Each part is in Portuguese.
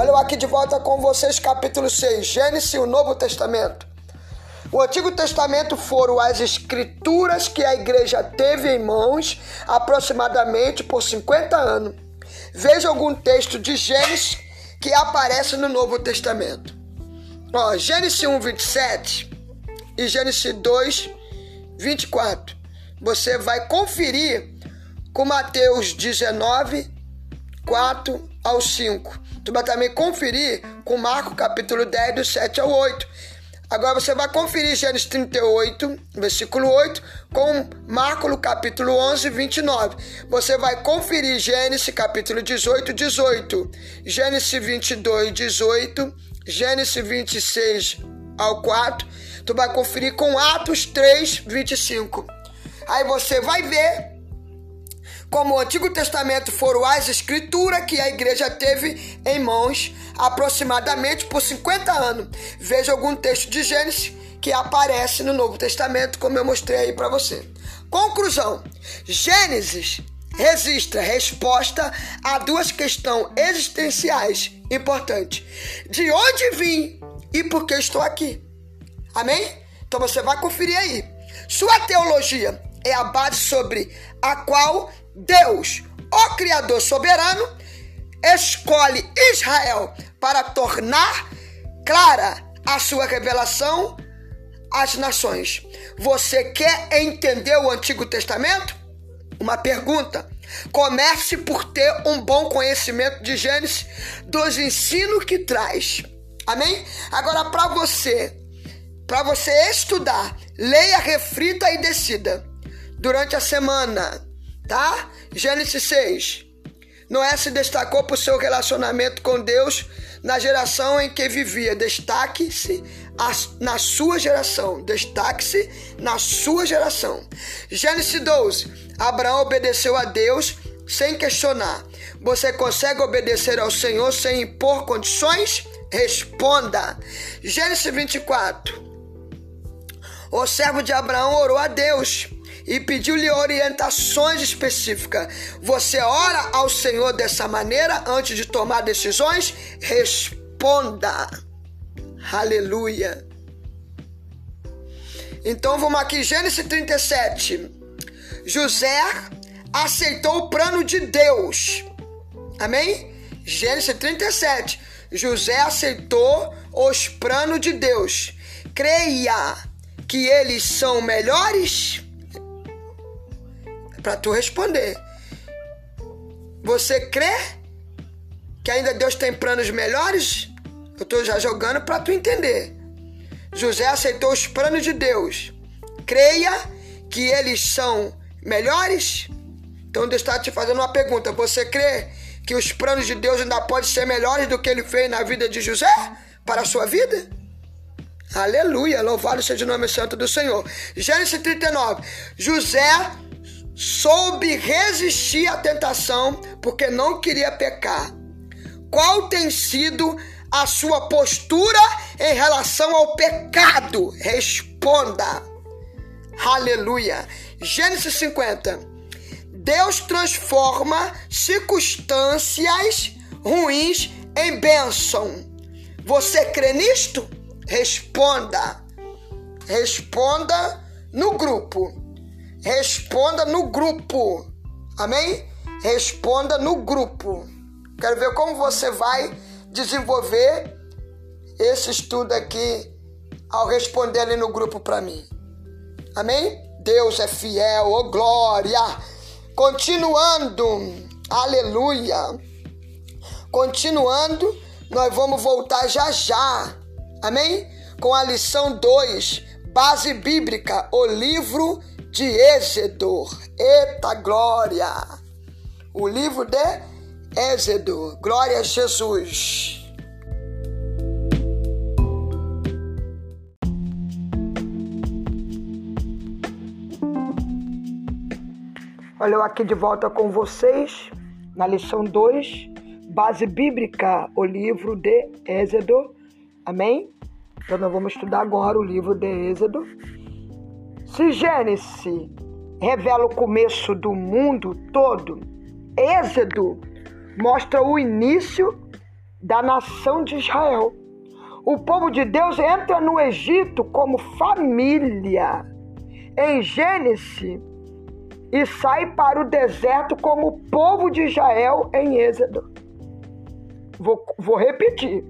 Olha eu aqui de volta com vocês, capítulo 6, Gênesis e o Novo Testamento. O Antigo Testamento foram as escrituras que a igreja teve em mãos aproximadamente por 50 anos. Veja algum texto de Gênesis que aparece no Novo Testamento. Ó, Gênesis 1, 27 e Gênesis 2, 24. Você vai conferir com Mateus 19, 4 ao 5. Tu vai também conferir com Marcos capítulo 10, do 7 ao 8. Agora você vai conferir Gênesis 38, versículo 8, com Marcos capítulo 11, 29. Você vai conferir Gênesis capítulo 18, 18. Gênesis 22, 18. Gênesis 26 ao 4. Tu vai conferir com Atos 3, 25. Aí você vai ver como o Antigo Testamento foram as escrituras que a igreja teve em mãos aproximadamente por 50 anos. Veja algum texto de Gênesis que aparece no Novo Testamento, como eu mostrei aí para você. Conclusão: Gênesis registra resposta a duas questões existenciais importantes: de onde vim e por que estou aqui. Amém? Então você vai conferir aí. Sua teologia é a base sobre a qual Deus, o Criador soberano, escolhe Israel para tornar clara a sua revelação às nações. Você quer entender o Antigo Testamento? Uma pergunta. Comece por ter um bom conhecimento de Gênesis, dos ensinos que traz. Amém? Agora, para você, para você estudar, leia, reflita e decida durante a semana tá? Gênesis 6. Noé se destacou por seu relacionamento com Deus na geração em que vivia. Destaque-se na sua geração. Destaque-se na sua geração. Gênesis 12. Abraão obedeceu a Deus sem questionar. Você consegue obedecer ao Senhor sem impor condições? Responda. Gênesis 24. O servo de Abraão orou a Deus e pediu-lhe orientações específicas. Você ora ao Senhor dessa maneira antes de tomar decisões? Responda. Aleluia. Então vamos aqui, Gênesis 37. José aceitou o plano de Deus. Amém? Gênesis 37. José aceitou os planos de Deus. Creia que eles são melhores para tu responder. Você crê que ainda Deus tem planos melhores? Eu estou já jogando para tu entender. José aceitou os planos de Deus. Creia que eles são melhores? Então Deus está te fazendo uma pergunta. Você crê que os planos de Deus ainda podem ser melhores do que ele fez na vida de José para a sua vida? Aleluia, louvado seja o nome santo do Senhor. Gênesis 39. José soube resistir à tentação porque não queria pecar. Qual tem sido a sua postura em relação ao pecado? Responda. Aleluia. Gênesis 50. Deus transforma circunstâncias ruins em bênção. Você crê nisto? Responda. Responda no grupo. Responda no grupo. Amém? Responda no grupo. Quero ver como você vai desenvolver esse estudo aqui ao responder ali no grupo para mim. Amém? Deus é fiel, oh glória. Continuando, aleluia. Continuando, nós vamos voltar já já. Amém? Com a lição 2, base bíblica, o livro de Êxodo. Eita glória! O livro de Êxodo. Glória a Jesus. Olha eu aqui de volta com vocês na lição 2, base bíblica, o livro de Êxodo. Amém? Então nós vamos estudar agora o livro de Êxodo. Se Gênesis revela o começo do mundo todo, Êxodo mostra o início da nação de Israel. O povo de Deus entra no Egito como família em Gênesis e sai para o deserto como povo de Israel em Êxodo. Vou, vou repetir.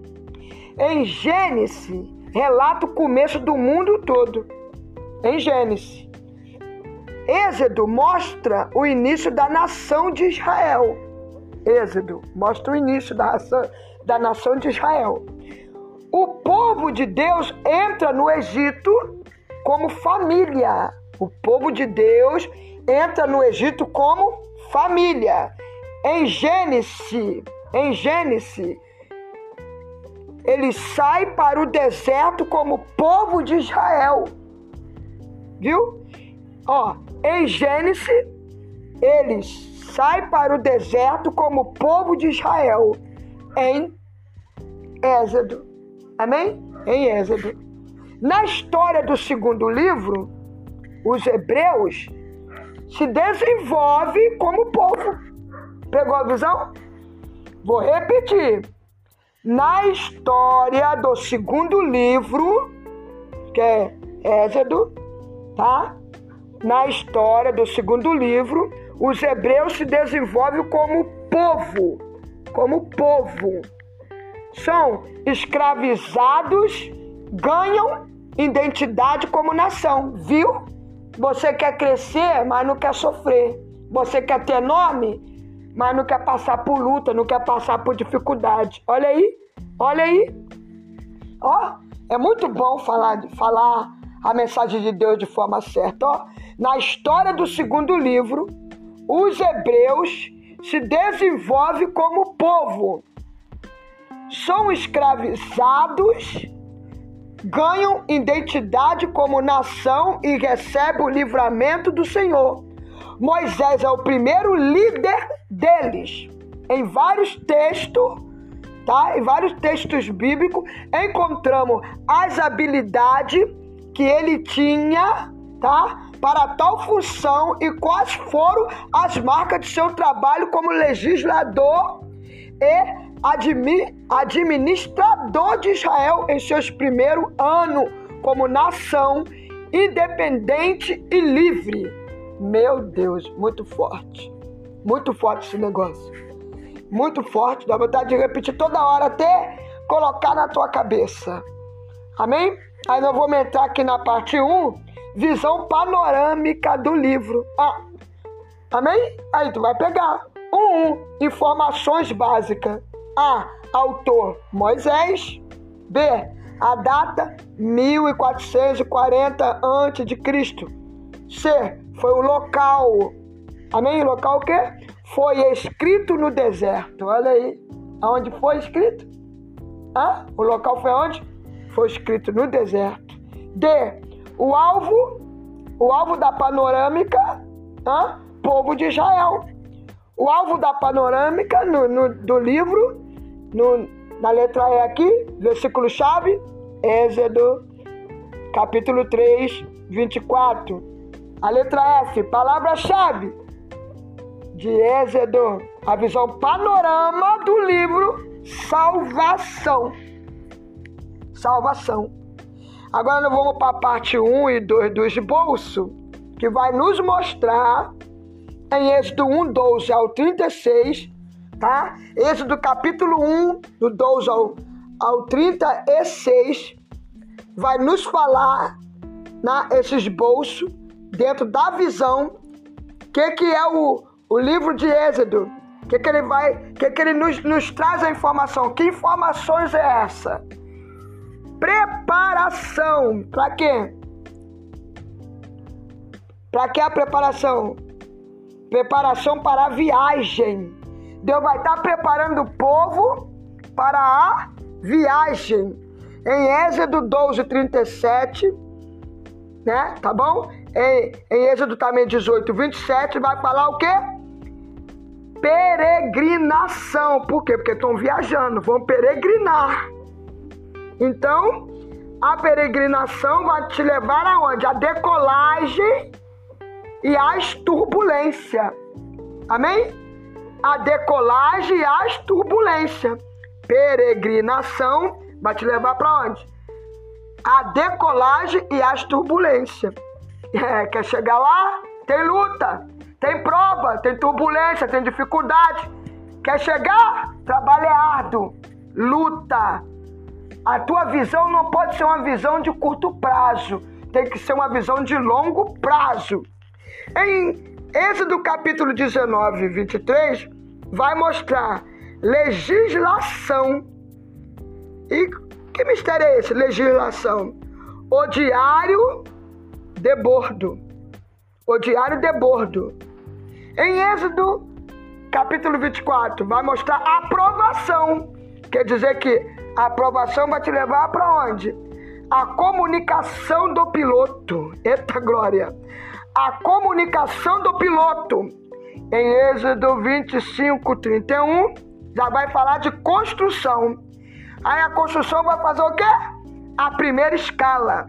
Em Gênesis, relata o começo do mundo todo. Em Gênesis. Êxodo mostra o início da nação de Israel. Êxodo mostra o início da nação, da nação de Israel. O povo de Deus entra no Egito como família. O povo de Deus entra no Egito como família. Em Gênesis, em Gênesis, ele sai para o deserto como povo de Israel. Viu? Ó, em Gênesis, eles sai para o deserto como povo de Israel. Em Êxodo. Amém? Em Êxodo. Na história do segundo livro, os hebreus se desenvolve como povo. Pegou a visão? Vou repetir. Na história do segundo livro, que é Êxodo, tá? Na história do segundo livro, os hebreus se desenvolvem como povo, como povo. São escravizados, ganham identidade como nação, viu? Você quer crescer, mas não quer sofrer. Você quer ter nome, mas não quer passar por luta, não quer passar por dificuldade. Olha aí, olha aí. Ó, é muito bom falar, falar a mensagem de Deus de forma certa. Ó, na história do segundo livro, os hebreus se desenvolvem como povo. São escravizados ganham identidade como nação e recebem o livramento do Senhor. Moisés é o primeiro líder deles. Em vários textos, tá? Em vários textos bíblicos encontramos as habilidades que ele tinha, tá? Para tal função e quais foram as marcas de seu trabalho como legislador e administrador de Israel em seus primeiros anos como nação independente e livre. Meu Deus, muito forte. Muito forte esse negócio. Muito forte, dá vontade de repetir toda hora até colocar na tua cabeça. Amém? Aí nós vamos entrar aqui na parte 1, visão panorâmica do livro. Ah, amém? Aí tu vai pegar. 1, 1, informações básicas. A. Autor Moisés. B. A data 1440 a.C. C. Foi o local. Amém? Local o quê? Foi escrito no deserto. Olha aí. Aonde foi escrito? Hã? O local foi onde? Foi escrito no deserto. D. O alvo. O alvo da panorâmica. Hã? Povo de Israel. O alvo da panorâmica no, no do livro no, na letra E aqui, versículo-chave, Êxodo, capítulo 3, 24. A letra F, palavra-chave de Êxodo, a visão panorama do livro Salvação. Salvação. Agora nós vamos para a parte 1 e 2 do esboço, que vai nos mostrar em Êxodo 1, 12 ao 36 tá? Esse do capítulo 1, do 12 ao, ao 36, vai nos falar na, esse esboço, dentro da visão, o que, que é o, o livro de Êxodo, o que, que ele vai, que, que ele nos, nos traz a informação, que informações é essa? Preparação, para quê? Para que a preparação? Preparação para a viagem. Deus vai estar preparando o povo para a viagem. Em Êxodo 12, 37, né? Tá bom? Em, em Êxodo também 18, 27, vai falar o quê? Peregrinação. Por quê? Porque estão viajando, vão peregrinar. Então, a peregrinação vai te levar aonde? A decolagem e as turbulências. Amém? a decolagem e as turbulências. peregrinação vai te levar para onde? A decolagem e as turbulências. É, quer chegar lá? Tem luta, tem prova, tem turbulência, tem dificuldade. Quer chegar? Trabalho é árduo, luta. A tua visão não pode ser uma visão de curto prazo, tem que ser uma visão de longo prazo. Em Êxodo capítulo 19, 23, vai mostrar legislação. E que mistério é esse? Legislação. O diário de bordo. O diário de bordo. Em Êxodo capítulo 24, vai mostrar aprovação. Quer dizer que a aprovação vai te levar para onde? A comunicação do piloto. Eita glória! A comunicação do piloto. Em Êxodo 25, 31, já vai falar de construção. Aí a construção vai fazer o quê? A primeira escala.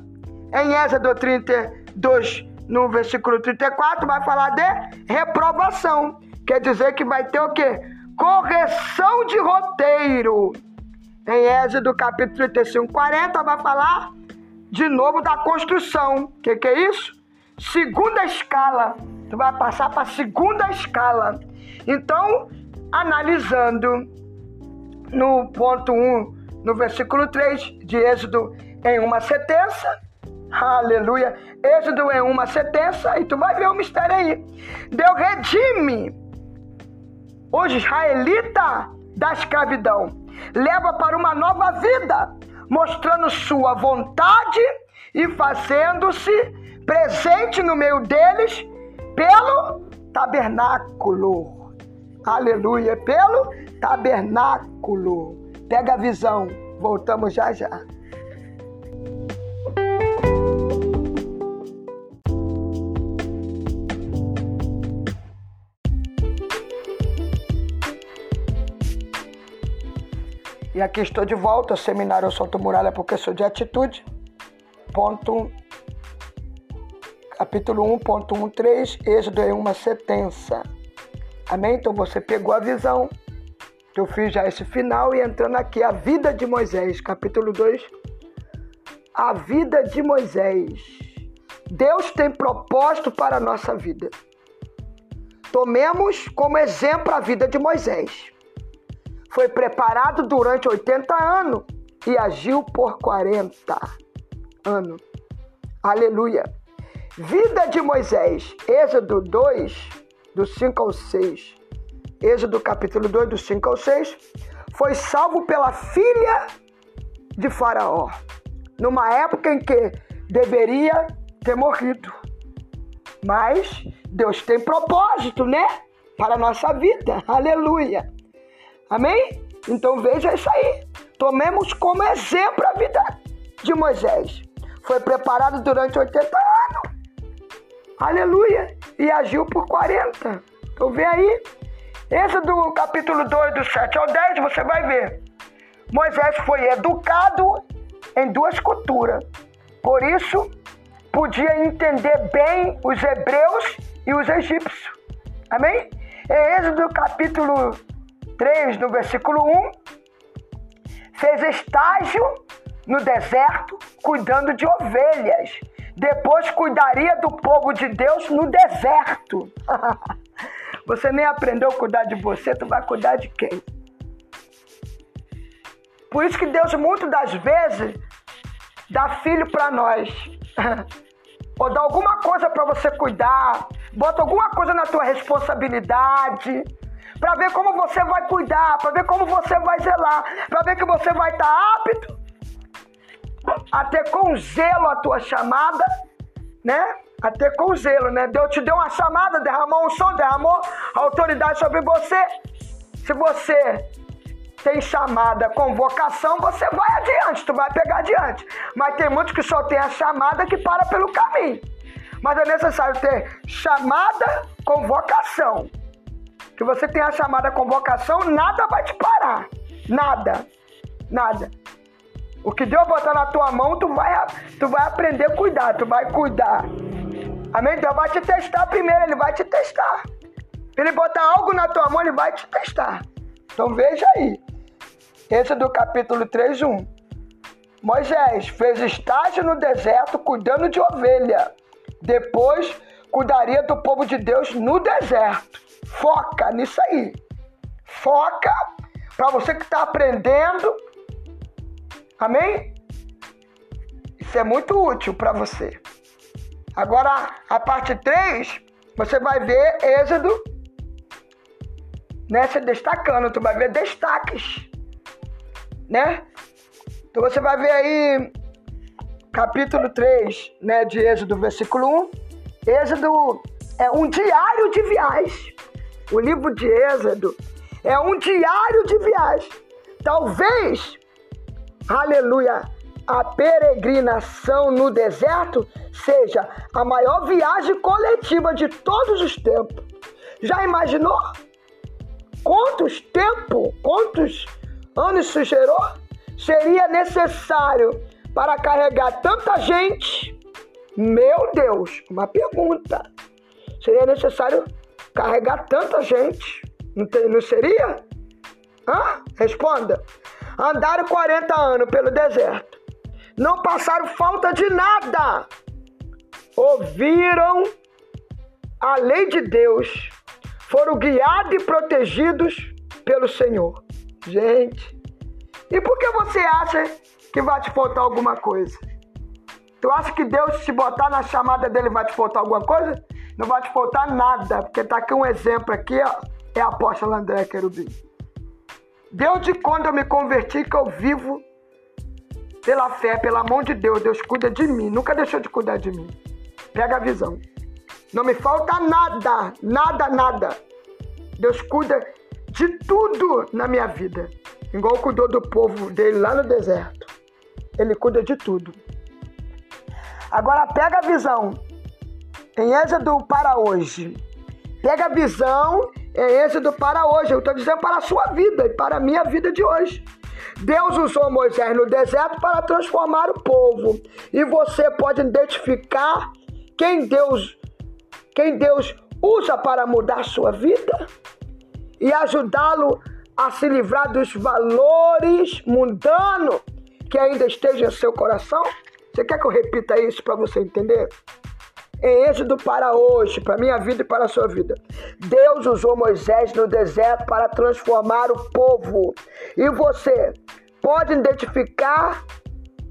Em Êxodo 32, no versículo 34, vai falar de reprovação. Quer dizer que vai ter o quê? Correção de roteiro. Em Êxodo capítulo 35, 40, vai falar de novo da construção. O que, que é isso? Segunda escala. Tu vai passar para a segunda escala. Então, analisando no ponto 1, no versículo 3 de Êxodo em uma sentença, aleluia, Êxodo em uma sentença, e tu vai ver o mistério aí. Deus redime o israelita da escravidão, leva para uma nova vida, mostrando sua vontade e fazendo-se presente no meio deles pelo tabernáculo. Aleluia, pelo tabernáculo. Pega a visão. Voltamos já já. Aqui estou de volta, seminário Solto Muralha porque sou de atitude. Ponto capítulo 1.13, Êxodo é uma sentença. Amém? Então você pegou a visão. Eu fiz já esse final e entrando aqui a vida de Moisés, capítulo 2. A vida de Moisés. Deus tem propósito para a nossa vida. Tomemos como exemplo a vida de Moisés. Foi preparado durante 80 anos e agiu por 40 anos. Aleluia. Vida de Moisés, Êxodo 2, do 5 ao 6. Êxodo capítulo 2, do 5 ao 6. Foi salvo pela filha de Faraó, numa época em que deveria ter morrido. Mas Deus tem propósito, né? Para a nossa vida. Aleluia. Amém? Então veja isso aí. Tomemos como exemplo a vida de Moisés. Foi preparado durante 80 anos. Aleluia e agiu por 40. Então vê aí. Esse do capítulo 2, do 7 ao 10, você vai ver. Moisés foi educado em duas culturas. Por isso, podia entender bem os hebreus e os egípcios. Amém? Em Êxodo capítulo 3, no versículo 1, fez estágio no deserto cuidando de ovelhas depois cuidaria do povo de Deus no deserto. você nem aprendeu a cuidar de você, tu vai cuidar de quem? Por isso que Deus muitas das vezes dá filho para nós. Ou dá alguma coisa para você cuidar, bota alguma coisa na tua responsabilidade, para ver como você vai cuidar, para ver como você vai zelar, para ver que você vai estar tá apto a ter com zelo a tua chamada, né? A ter com zelo, né? Deus te deu uma chamada, derramou um som, derramou autoridade sobre você. Se você tem chamada com vocação, você vai adiante, tu vai pegar adiante. Mas tem muitos que só tem a chamada que para pelo caminho. Mas é necessário ter chamada com vocação. Que você tem a chamada com vocação, nada vai te parar. Nada. Nada. O que Deus botar na tua mão, tu vai, tu vai aprender a cuidar, tu vai cuidar. Amém? Deus vai te testar primeiro, ele vai te testar. Ele botar algo na tua mão, ele vai te testar. Então veja aí. Êxodo capítulo 3, 1. Moisés fez estágio no deserto cuidando de ovelha. Depois cuidaria do povo de Deus no deserto. Foca nisso aí. Foca para você que está aprendendo. Amém? Isso é muito útil para você. Agora, a parte 3, você vai ver Êxodo né, se destacando. Tu vai ver destaques. Né? Então você vai ver aí capítulo 3, né, de Êxodo, versículo 1. Êxodo é um diário de viagem. O livro de Êxodo é um diário de viagem. Talvez, aleluia, a peregrinação no deserto seja a maior viagem coletiva de todos os tempos. Já imaginou? Quantos tempo, quantos anos isso gerou? seria necessário para carregar tanta gente? Meu Deus, uma pergunta. Seria necessário carregar tanta gente? Não, seria? Hã? Responda. Andaram 40 anos pelo deserto. Não passaram falta de nada. Ouviram a lei de Deus. Foram guiados e protegidos pelo Senhor. Gente, e por que você acha que vai te faltar alguma coisa? Tu acha que Deus te botar na chamada dele vai te faltar alguma coisa? Não vai te faltar nada, porque tá aqui um exemplo aqui, ó, é a apóstola André Querubim. Desde quando eu me converti que eu vivo pela fé, pela mão de Deus, Deus cuida de mim, nunca deixou de cuidar de mim. Pega a visão. Não me falta nada, nada, nada. Deus cuida de tudo na minha vida. Igual cuidou do povo dele lá no deserto. Ele cuida de tudo. Agora pega a visão em Êxodo para hoje. Pega a visão em Êxodo para hoje. Eu estou dizendo para a sua vida e para a minha vida de hoje. Deus usou Moisés no deserto para transformar o povo. E você pode identificar quem Deus, quem Deus usa para mudar sua vida e ajudá-lo a se livrar dos valores mundanos que ainda estejam em seu coração? Você quer que eu repita isso para você entender? Em Êxodo para hoje, para minha vida e para a sua vida. Deus usou Moisés no deserto para transformar o povo. E você pode identificar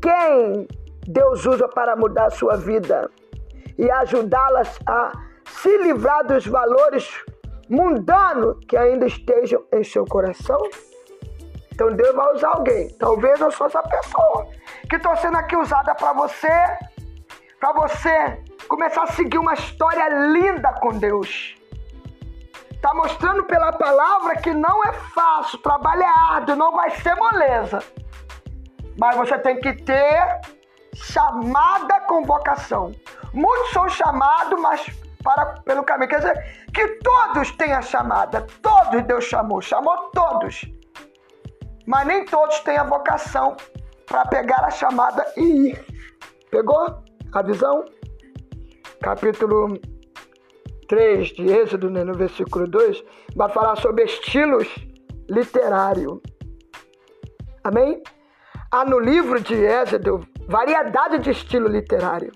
quem Deus usa para mudar a sua vida e ajudá-las a se livrar dos valores mundano que ainda estejam em seu coração? Então Deus vai usar alguém. Talvez eu sou essa pessoa que estou sendo aqui usada para você, para você começar a seguir uma história linda com Deus. Está mostrando pela palavra que não é fácil, trabalho é árduo, não vai ser moleza. Mas você tem que ter chamada convocação. Muitos são chamados, mas para pelo caminho. Quer dizer, que todos têm a chamada. Todos Deus chamou, chamou todos. Mas nem todos têm a vocação para pegar a chamada e ir. Pegou a visão? Capítulo 3 de Êxodo, né, no versículo 2, vai falar sobre estilos literários. Amém? Há no livro de Êxodo variedade de estilo literário.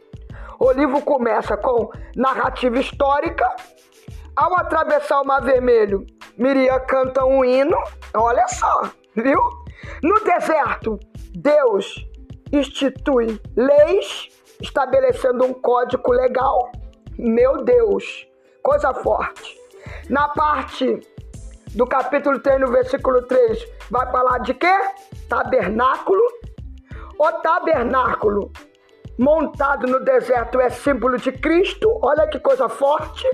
O livro começa com narrativa histórica. Ao atravessar o Mar Vermelho, Miriam canta um hino. Olha só, viu? No deserto, Deus institui leis, estabelecendo um código legal. Meu Deus, coisa forte. Na parte do capítulo 3, no versículo 3, vai falar de quê? Tabernáculo. O tabernáculo montado no deserto é símbolo de Cristo. Olha que coisa forte.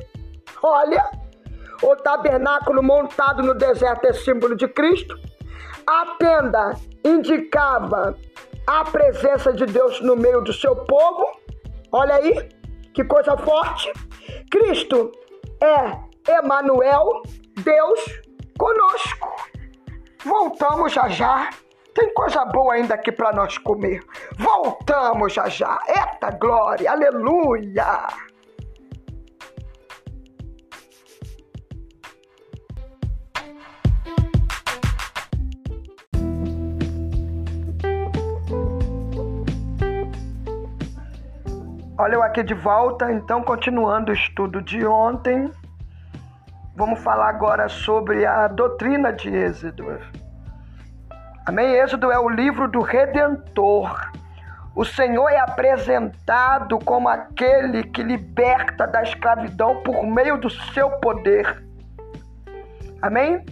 Olha, o tabernáculo montado no deserto é símbolo de Cristo. A tenda indicava a presença de Deus no meio do seu povo. Olha aí, que coisa forte. Cristo é Emanuel, Deus conosco. Voltamos já já tem coisa boa ainda aqui para nós comer. Voltamos já já. Eita glória, aleluia! Olha eu aqui de volta, então continuando o estudo de ontem, vamos falar agora sobre a doutrina de Êxodo. Amém? Êxodo é o livro do Redentor. O Senhor é apresentado como aquele que liberta da escravidão por meio do seu poder. Amém?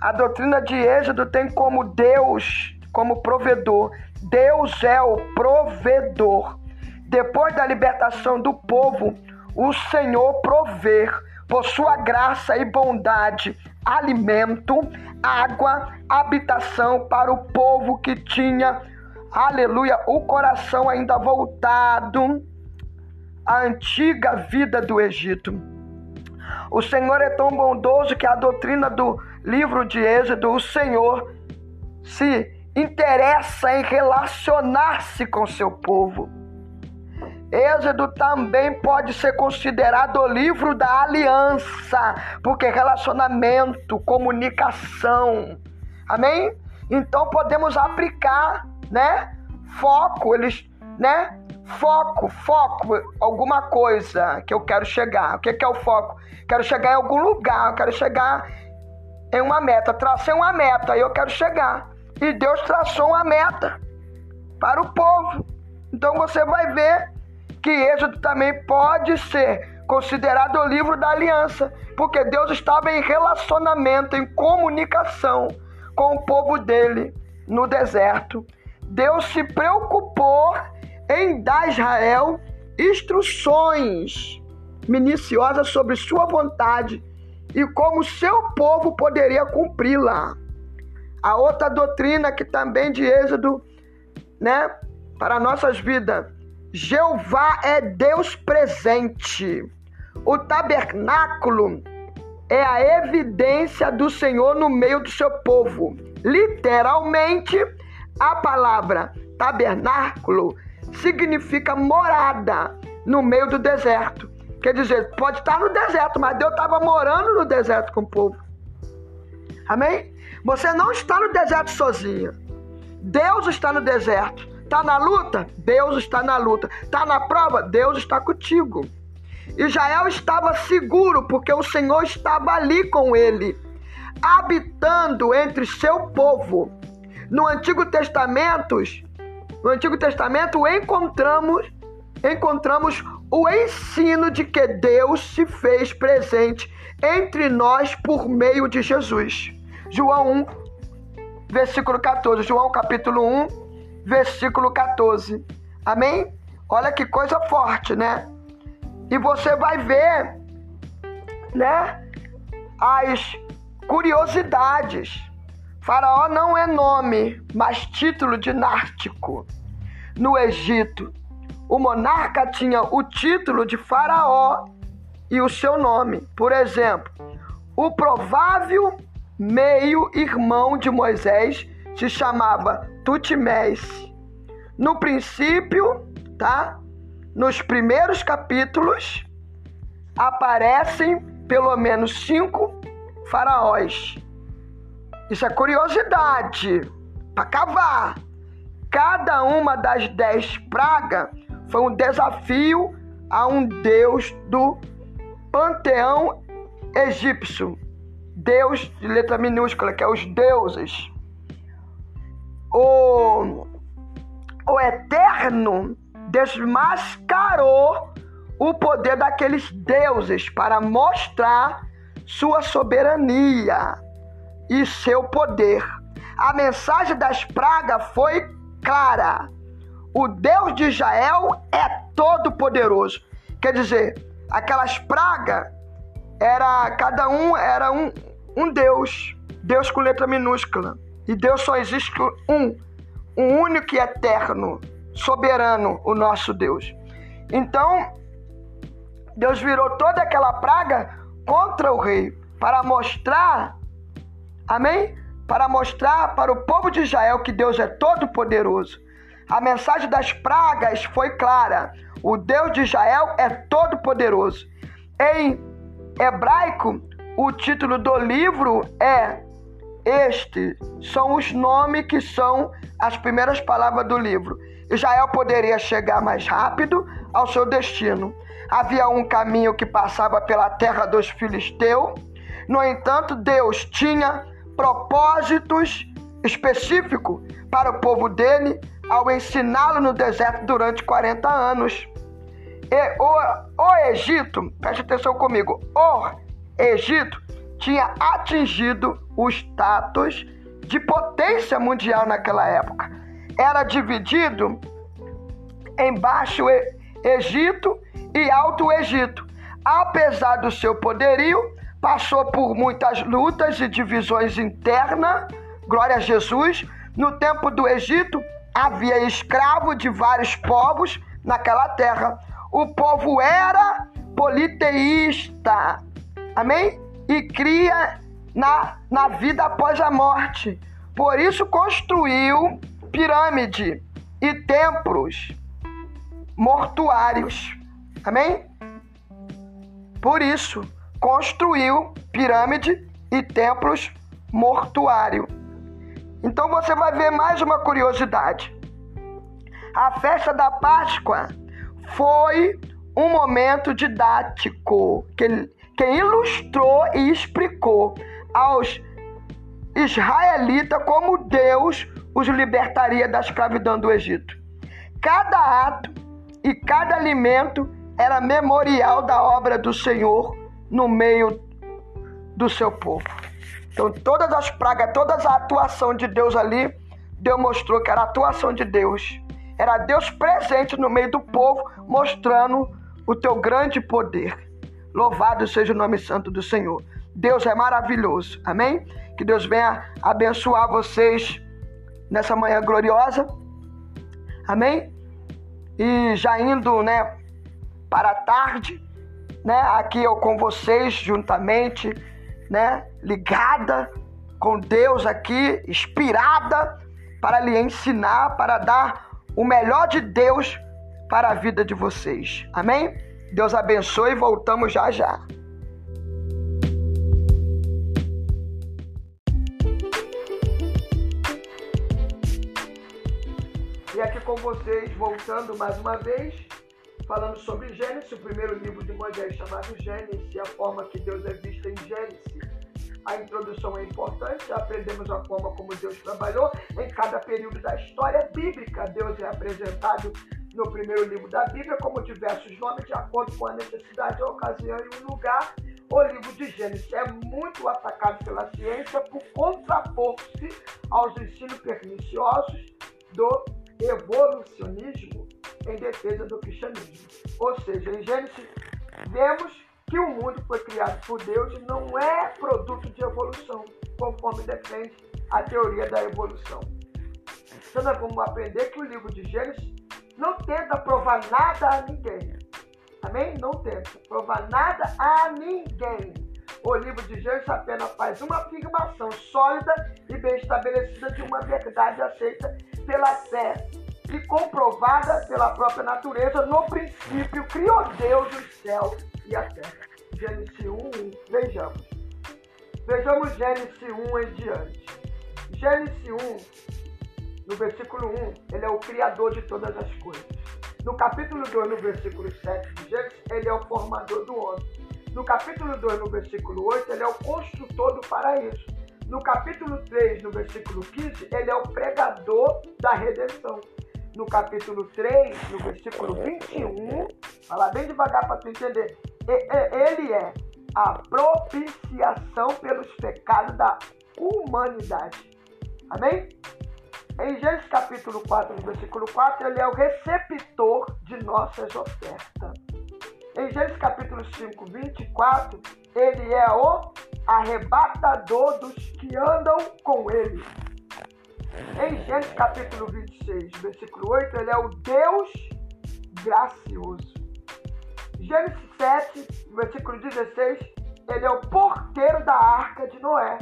A doutrina de Êxodo tem como Deus, como provedor. Deus é o provedor. Depois da libertação do povo, o Senhor prover por sua graça e bondade alimento, água, habitação para o povo que tinha, aleluia, o coração ainda voltado à antiga vida do Egito. O Senhor é tão bondoso que a doutrina do livro de Êxodo, o Senhor se interessa em relacionar-se com seu povo. Êxodo também pode ser considerado o livro da aliança, porque relacionamento, comunicação. Amém? Então podemos aplicar, né? Foco, eles, né? Foco, foco, alguma coisa que eu quero chegar. O que é o foco? Quero chegar em algum lugar, quero chegar em uma meta. Tracei uma meta e eu quero chegar. E Deus traçou uma meta para o povo. Então você vai ver que Êxodo também pode ser considerado o livro da aliança, porque Deus estava em relacionamento, em comunicação com o povo dele no deserto. Deus se preocupou em dar a Israel instruções minuciosas sobre sua vontade e como seu povo poderia cumpri-la. A outra doutrina que também de Êxodo, né, para nossas vidas, Jeová é Deus presente. O tabernáculo é a evidência do Senhor no meio do seu povo. Literalmente, a palavra tabernáculo significa morada no meio do deserto. Quer dizer, pode estar no deserto, mas Deus estava morando no deserto com o povo. Amém? Você não está no deserto sozinho. Deus está no deserto. Está na luta? Deus está na luta. Está na prova? Deus está contigo. Israel estava seguro porque o Senhor estava ali com ele, habitando entre seu povo. No Antigo Testamento, no Antigo Testamento encontramos encontramos o ensino de que Deus se fez presente entre nós por meio de Jesus. João 1, versículo 14. João capítulo 1, versículo 14. Amém? Olha que coisa forte, né? E você vai ver, né? As curiosidades. Faraó não é nome, mas título dinástico. No Egito, o monarca tinha o título de Faraó e o seu nome. Por exemplo, o provável meio-irmão de Moisés se chamava Tutmés. No princípio, tá? Nos primeiros capítulos aparecem pelo menos cinco faraós. Isso é curiosidade para cavar. Cada uma das dez pragas foi um desafio a um deus do panteão egípcio. Deus de letra minúscula, que é os deuses o, o Eterno desmascarou o poder daqueles deuses para mostrar sua soberania e seu poder. A mensagem das pragas foi clara. O Deus de Israel é todo poderoso. Quer dizer, aquelas pragas era cada um era um, um Deus, Deus com letra minúscula. E Deus só existe um, um único e eterno, soberano, o nosso Deus. Então, Deus virou toda aquela praga contra o rei para mostrar, amém? Para mostrar para o povo de Israel que Deus é todo poderoso. A mensagem das pragas foi clara. O Deus de Israel é todo poderoso. Em hebraico, o título do livro é Estes são os nomes que são as primeiras palavras do livro. Israel poderia chegar mais rápido ao seu destino. Havia um caminho que passava pela terra dos filisteus. No entanto, Deus tinha propósitos específicos para o povo dele ao ensiná-lo no deserto durante 40 anos. E o, o Egito, preste atenção comigo, o Egito tinha atingido o status de potência mundial naquela época. Era dividido em Baixo Egito e Alto Egito. Apesar do seu poderio, passou por muitas lutas e divisões internas. Glória a Jesus. No tempo do Egito, havia escravo de vários povos naquela terra. O povo era politeísta. Amém? E cria na, na vida após a morte. Por isso construiu pirâmide e templos mortuários. Amém? Por isso construiu pirâmide e templos mortuários. Então você vai ver mais uma curiosidade. A festa da Páscoa foi um momento didático que, que ilustrou e explicou aos israelitas como Deus os libertaria da escravidão do Egito. Cada ato e cada alimento era memorial da obra do Senhor no meio do seu povo. Então, todas as pragas, toda a atuação de Deus ali, Deus mostrou que era a atuação de Deus. Era Deus presente no meio do povo, mostrando o teu grande poder. Louvado seja o nome santo do Senhor. Deus é maravilhoso. Amém? Que Deus venha abençoar vocês nessa manhã gloriosa. Amém? E já indo, né, para a tarde, né, aqui eu com vocês juntamente, né, ligada com Deus aqui, inspirada para lhe ensinar, para dar o melhor de Deus para a vida de vocês. Amém? Deus abençoe e voltamos já já. E aqui com vocês, voltando mais uma vez, falando sobre Gênesis, o primeiro livro de Moisés chamado Gênesis, a forma que Deus é visto em Gênesis. A introdução é importante, aprendemos a forma como Deus trabalhou em cada período da história bíblica. Deus é apresentado no primeiro livro da Bíblia como diversos nomes de acordo com a necessidade, a ocasião e o lugar. O livro de Gênesis é muito atacado pela ciência por contrapor-se aos ensinos perniciosos do evolucionismo em defesa do cristianismo. Ou seja, em Gênesis vemos que o mundo foi criado por Deus e não é produto de evolução, conforme defende a teoria da evolução. Então nós vamos aprender que o livro de Gênesis não tenta provar nada a ninguém. Amém? Não tenta provar nada a ninguém. O livro de Gênesis apenas faz uma afirmação sólida e bem estabelecida de uma verdade aceita pela fé e comprovada pela própria natureza. No princípio, criou Deus os céus e a terra. Gênesis 1, 1. Vejamos. Vejamos Gênesis 1 em diante. Gênesis 1, no versículo 1, ele é o criador de todas as coisas. No capítulo 2, no versículo 7 de Gênesis, ele é o formador do homem. No capítulo 2, no versículo 8, ele é o construtor do paraíso. No capítulo 3, no versículo 15, ele é o pregador da redenção. No capítulo 3, no versículo 21, fala bem devagar para tu entender. Ele é a propiciação pelos pecados da humanidade. Amém? Em Gênesis capítulo 4, no versículo 4, ele é o receptor de nossas ofertas. Em Gênesis capítulo 5, 24, ele é o arrebatador dos que andam com ele. Em Gênesis capítulo 26, versículo 8, ele é o Deus gracioso. Gênesis 7, versículo 16, ele é o porteiro da arca de Noé.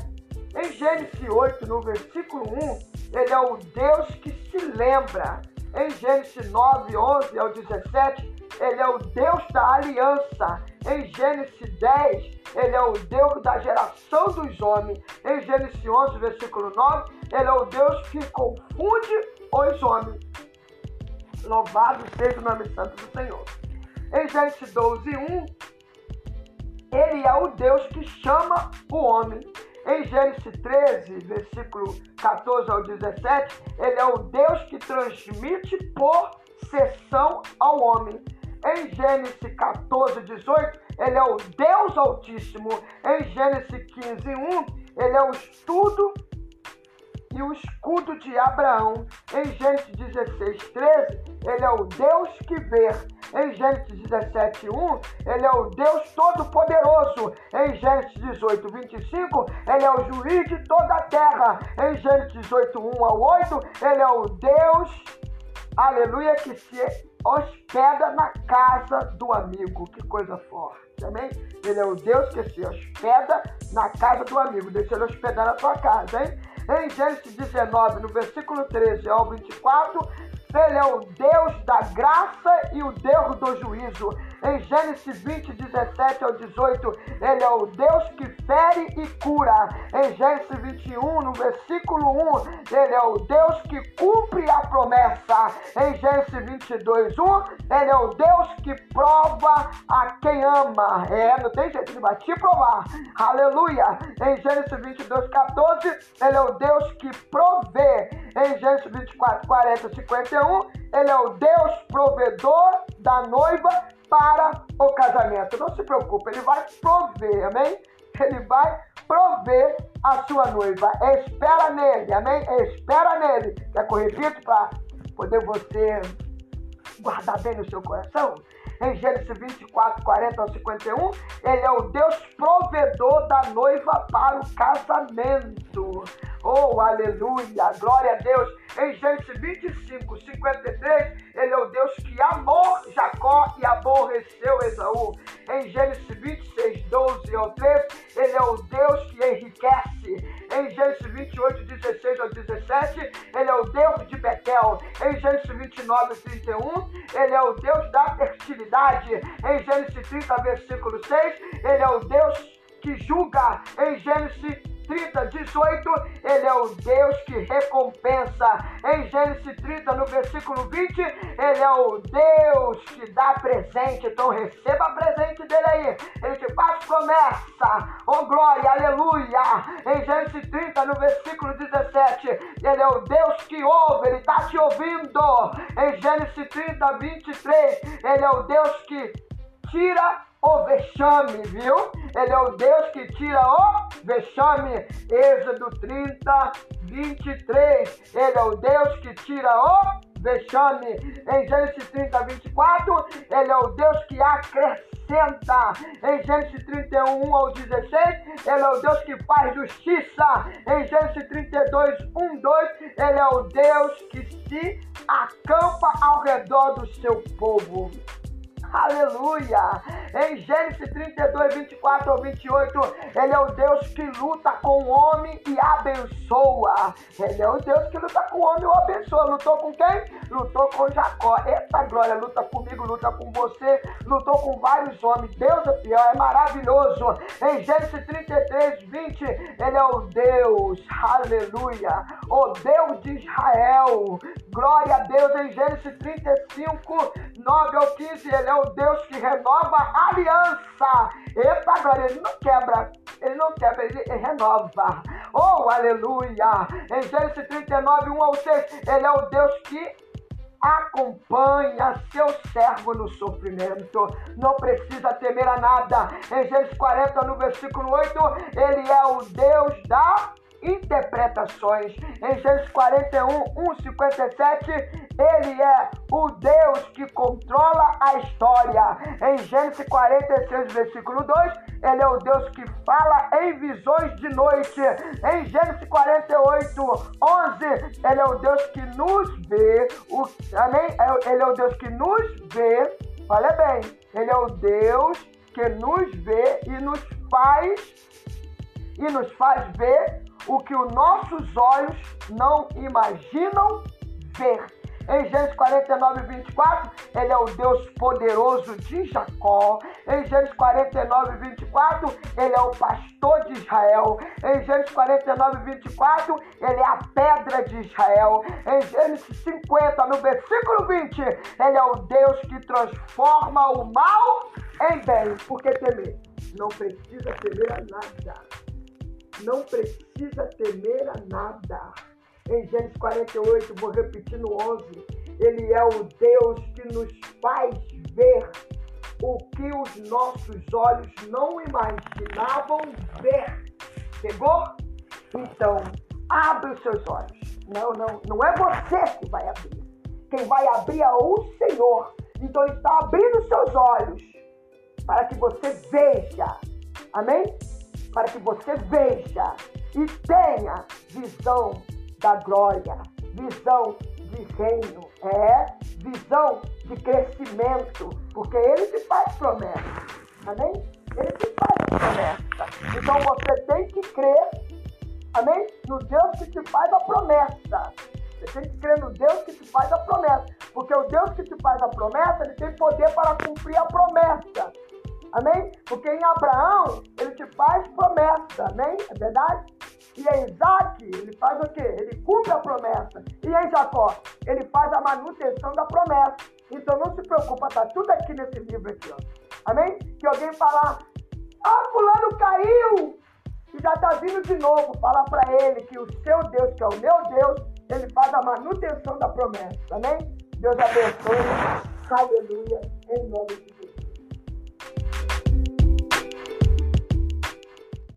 Em Gênesis 8, no versículo 1, ele é o Deus que se lembra. Em Gênesis 9, 11 ao 17, ele é o Deus da aliança. Em Gênesis 10, ele é o Deus da geração dos homens. Em Gênesis 11, versículo 9, ele é o Deus que confunde os homens. Louvado seja o nome santo do Senhor. Em Gênesis 12, 1, ele é o Deus que chama o homem. Em Gênesis 13, versículo 14 ao 17, ele é o Deus que transmite por sessão ao homem. Em Gênesis 14, 18, ele é o Deus Altíssimo. Em Gênesis 15, 1, ele é o estudo o escudo de Abraão. Em Gênesis 16, 13, ele é o Deus que vê. Em Gênesis 17, 1, ele é o Deus Todo-Poderoso. Em Gênesis 18, 25, ele é o juiz de toda a terra. Em Gênesis 18, 1 ao 8, ele é o Deus, aleluia, que se hospeda na casa do amigo. Que coisa forte, amém? Ele é o Deus que se hospeda na casa do amigo. Deixa ele hospedar na tua casa, hein? Em Gênesis 19, no versículo 13 ao 24, ele é o Deus da graça e o Deus do juízo. Em Gênesis 20, 17 ao 18, ele é o Deus que fere e cura. Em Gênesis 21, no versículo 1, ele é o Deus que cumpre a promessa. Em Gênesis 22, 1, ele é o Deus que prova a quem ama. É, não tem jeito de bater e provar. Aleluia. Em Gênesis 22, 14, ele é o Deus que provê. Em Gênesis 24, 40, 51, ele é o Deus provedor da noiva para o casamento. Não se preocupe, ele vai prover, amém? Ele vai prover a sua noiva. Espera nele, amém? Espera nele. Quer que eu repito para poder você guardar bem no seu coração? Em Gênesis 24, 40 ao 51, ele é o Deus provedor da noiva para o casamento. Oh, aleluia, glória a Deus. Em Gênesis 25, 53, ele é o Deus que amou Jacó e aborreceu Esaú. Em Gênesis 26, 12 ao 13, ele é o Deus que enriquece. Em Gênesis 28, 16 ao 17, ele é o Deus de Betel. Em Gênesis 29, 31, ele é o Deus da fertilidade. Em Gênesis 30, versículo 6, ele é o Deus que julga. Em Gênesis 30, 18, ele é o Deus que recompensa. Em Gênesis 30, no versículo 20, ele é o Deus que dá presente. Então receba presente dele aí. Ele te faz promessa. Oh glória, aleluia. Em Gênesis 30, no versículo 17, ele é o Deus que ouve, ele está te ouvindo. Em Gênesis 30, 23, ele é o Deus que tira o vexame, viu? Ele é o Deus que tira o vexame. Êxodo 30, 23. Ele é o Deus que tira o vexame. Em Gênesis 30, 24, ele é o Deus que acrescenta. Em Gênesis 31 ao 16, ele é o Deus que faz justiça. Em Gênesis 32, 1, 2, ele é o Deus que se acampa ao redor do seu povo. Aleluia! Em Gênesis 32, 24 ao 28, ele é o Deus que luta com o homem e abençoa. Ele é o Deus que luta com o homem e abençoa. Lutou com quem? Lutou com Jacó. Eita glória, luta comigo, luta com você, lutou com vários homens. Deus é fiel, é maravilhoso. Em Gênesis 33, 20, ele é o Deus, aleluia, o Deus de Israel. Glória a Deus em Gênesis 35, 9 ao 15, ele é o Deus que renova a aliança. Eita, agora ele não quebra, ele não quebra, ele renova. Oh, aleluia! Em Gênesis 39, 1 ao 6, ele é o Deus que acompanha seu servo no sofrimento. Não precisa temer a nada. Em Gênesis 40, no versículo 8, ele é o Deus da interpretações. Em Gênesis 41, 1, 57, ele é o Deus que controla a história. Em Gênesis 46, versículo 2, ele é o Deus que fala em visões de noite. Em Gênesis 48, 11, ele é o Deus que nos vê. O, amém? É ele é o Deus que nos vê. Olha bem, ele é o Deus que nos vê e nos faz e nos faz ver o que os nossos olhos não imaginam ver. Em Gênesis 49, 24, ele é o Deus poderoso de Jacó. Em Gênesis 49, 24, ele é o pastor de Israel. Em Gênesis 49, 24, ele é a pedra de Israel. Em Gênesis 50, no versículo 20, ele é o Deus que transforma o mal em bem. Por que temer? Não precisa temer nada. Não precisa temer a nada. Em Gênesis 48, vou repetir no 11, ele é o Deus que nos faz ver o que os nossos olhos não imaginavam ver. Pegou? Então, abre os seus olhos. Não, não, não é você que vai abrir. Quem vai abrir é o Senhor. Então, ele está abrindo os seus olhos para que você veja. Amém? Para que você veja e tenha visão da glória, visão de reino, é visão de crescimento, porque ele te faz promessa. Amém? Ele te faz promessa. Então você tem que crer, amém? No Deus que te faz a promessa. Você tem que crer no Deus que te faz a promessa. Porque o Deus que te faz a promessa, ele tem poder para cumprir a promessa. Amém? Porque em Abraão, ele te faz promessa. Amém? É verdade? E em Isaac, ele faz o quê? Ele cumpre a promessa. E em Jacó, ele faz a manutenção da promessa. Então não se preocupa, tá tudo aqui nesse livro aqui, ó. Amém? Que alguém falar, ah, fulano caiu! E já tá vindo de novo. Fala para ele que o seu Deus, que é o meu Deus, ele faz a manutenção da promessa. Amém? Deus abençoe. Aleluia. Em nome de